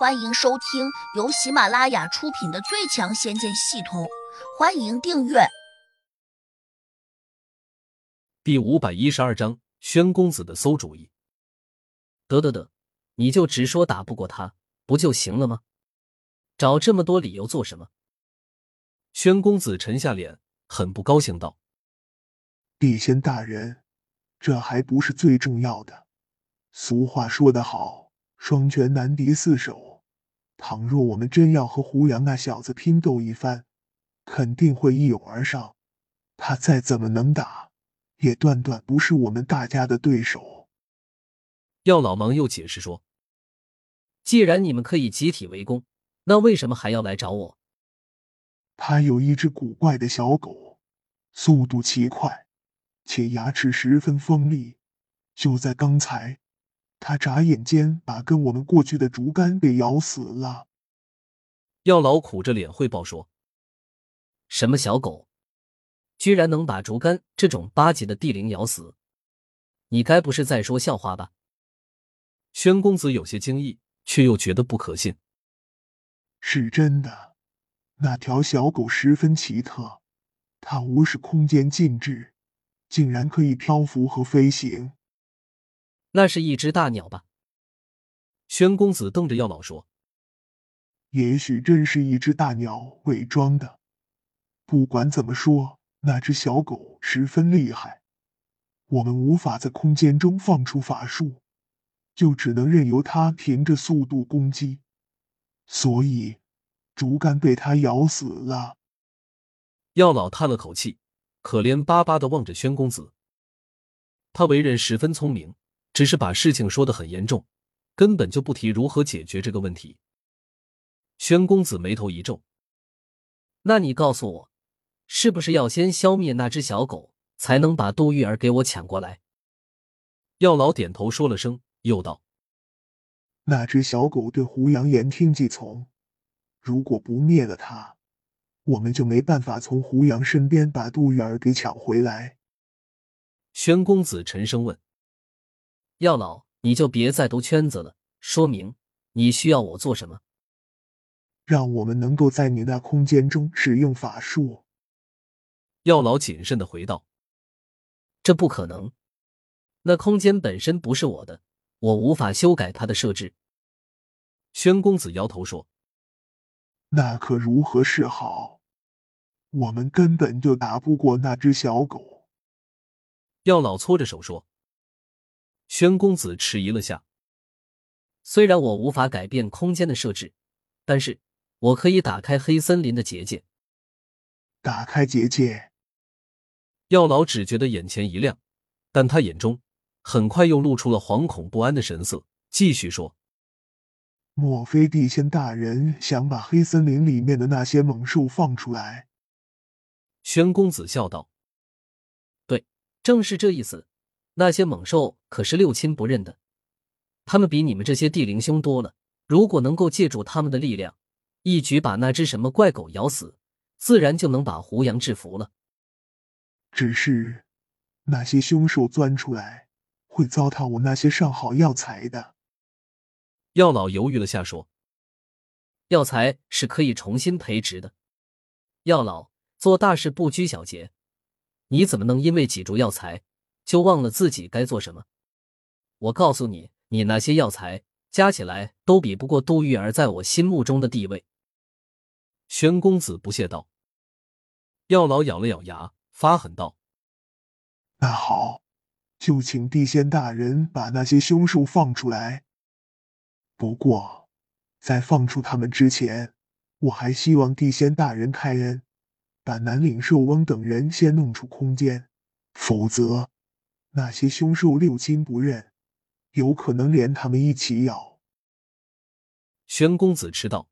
欢迎收听由喜马拉雅出品的《最强仙剑系统》，欢迎订阅。第五百一十二章：宣公子的馊主意。得得得，你就直说打不过他不就行了吗？找这么多理由做什么？宣公子沉下脸，很不高兴道：“帝仙大人，这还不是最重要的。俗话说得好，双拳难敌四手。”倘若我们真要和胡杨那小子拼斗一番，肯定会一拥而上。他再怎么能打，也断断不是我们大家的对手。药老忙又解释说：“既然你们可以集体围攻，那为什么还要来找我？”他有一只古怪的小狗，速度奇快，且牙齿十分锋利。就在刚才。他眨眼间把跟我们过去的竹竿给咬死了。药老苦着脸汇报说：“什么小狗，居然能把竹竿这种八级的地灵咬死？你该不是在说笑话吧？”宣公子有些惊异，却又觉得不可信。是真的，那条小狗十分奇特，它无视空间禁制，竟然可以漂浮和飞行。那是一只大鸟吧？宣公子瞪着药老说：“也许真是一只大鸟伪装的。不管怎么说，那只小狗十分厉害。我们无法在空间中放出法术，就只能任由它凭着速度攻击。所以，竹竿被它咬死了。”药老叹了口气，可怜巴巴的望着宣公子。他为人十分聪明。只是把事情说的很严重，根本就不提如何解决这个问题。宣公子眉头一皱：“那你告诉我，是不是要先消灭那只小狗，才能把杜玉儿给我抢过来？”药老点头说了声，又道：“那只小狗对胡杨言听计从，如果不灭了它，我们就没办法从胡杨身边把杜玉儿给抢回来。”宣公子沉声问。药老，你就别再兜圈子了，说明你需要我做什么？让我们能够在你那空间中使用法术。药老谨慎的回道：“这不可能，那空间本身不是我的，我无法修改它的设置。”宣公子摇头说：“那可如何是好？我们根本就打不过那只小狗。”药老搓着手说。宣公子迟疑了下，虽然我无法改变空间的设置，但是我可以打开黑森林的结界。打开结界，药老只觉得眼前一亮，但他眼中很快又露出了惶恐不安的神色，继续说：“莫非地仙大人想把黑森林里面的那些猛兽放出来？”宣公子笑道：“对，正是这意思。”那些猛兽可是六亲不认的，他们比你们这些地灵凶多了。如果能够借助他们的力量，一举把那只什么怪狗咬死，自然就能把胡杨制服了。只是那些凶兽钻出来，会糟蹋我那些上好药材的。药老犹豫了下，说：“药材是可以重新培植的。药老做大事不拘小节，你怎么能因为几株药材？”就忘了自己该做什么。我告诉你，你那些药材加起来都比不过杜玉儿在我心目中的地位。宣公子不屑道。药老咬了咬牙，发狠道：“那好，就请地仙大人把那些凶兽放出来。不过，在放出他们之前，我还希望地仙大人开恩，把南岭兽翁等人先弄出空间，否则……”那些凶兽六亲不认，有可能连他们一起咬。玄公子吃道：“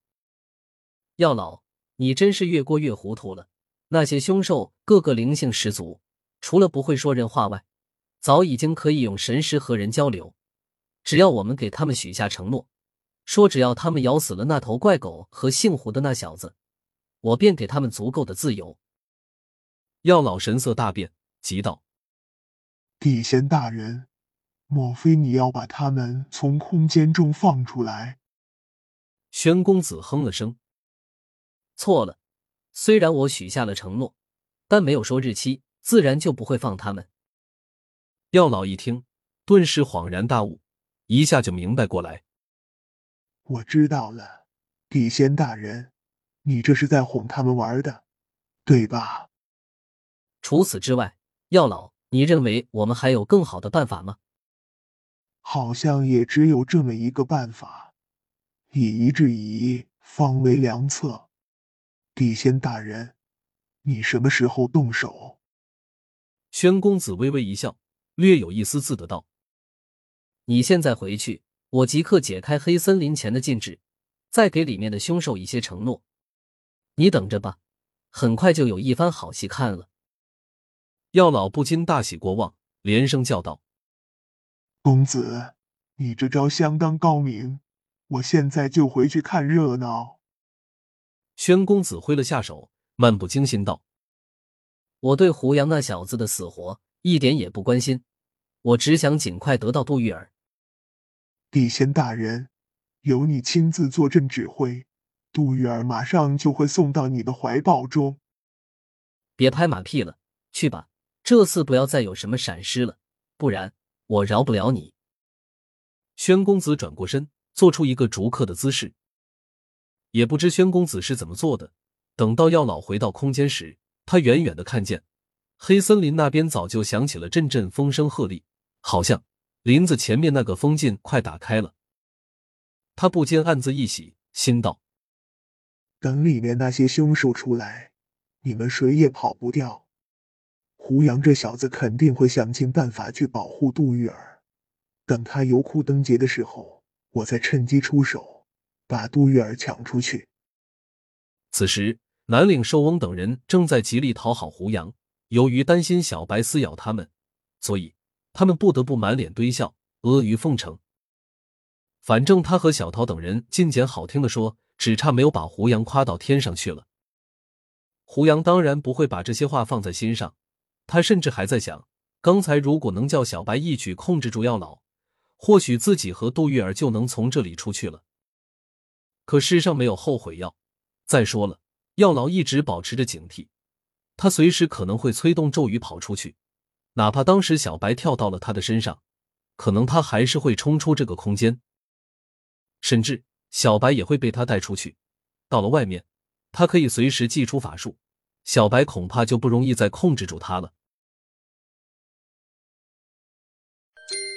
药老，你真是越过越糊涂了。那些凶兽个个灵性十足，除了不会说人话外，早已经可以用神识和人交流。只要我们给他们许下承诺，说只要他们咬死了那头怪狗和姓胡的那小子，我便给他们足够的自由。”药老神色大变，急道。地仙大人，莫非你要把他们从空间中放出来？宣公子哼了声：“错了，虽然我许下了承诺，但没有说日期，自然就不会放他们。”药老一听，顿时恍然大悟，一下就明白过来。我知道了，地仙大人，你这是在哄他们玩的，对吧？除此之外，药老，你认为我们还有更好的办法吗？好像也只有这么一个办法，以夷制夷，方为良策。地仙大人，你什么时候动手？宣公子微微一笑，略有一丝自得道：“你现在回去。”我即刻解开黑森林前的禁制，再给里面的凶兽一些承诺。你等着吧，很快就有一番好戏看了。药老不禁大喜过望，连声叫道：“公子，你这招相当高明，我现在就回去看热闹。”宣公子挥了下手，漫不经心道：“我对胡杨那小子的死活一点也不关心，我只想尽快得到杜玉儿。”地仙大人，由你亲自坐镇指挥，杜玉儿马上就会送到你的怀抱中。别拍马屁了，去吧，这次不要再有什么闪失了，不然我饶不了你。宣公子转过身，做出一个逐客的姿势。也不知宣公子是怎么做的，等到药老回到空间时，他远远的看见黑森林那边早就响起了阵阵风声鹤唳，好像。林子前面那个封禁快打开了，他不禁暗自一喜，心道：等里面那些凶兽出来，你们谁也跑不掉。胡杨这小子肯定会想尽办法去保护杜玉儿，等他油库登劫的时候，我再趁机出手，把杜玉儿抢出去。此时，南岭寿翁等人正在极力讨好胡杨，由于担心小白撕咬他们，所以。他们不得不满脸堆笑，阿谀奉承。反正他和小桃等人尽简好听的说，只差没有把胡杨夸到天上去了。胡杨当然不会把这些话放在心上，他甚至还在想，刚才如果能叫小白一举控制住药老，或许自己和杜玉儿就能从这里出去了。可世上没有后悔药。再说了，药老一直保持着警惕，他随时可能会催动咒语跑出去。哪怕当时小白跳到了他的身上，可能他还是会冲出这个空间，甚至小白也会被他带出去。到了外面，他可以随时祭出法术，小白恐怕就不容易再控制住他了。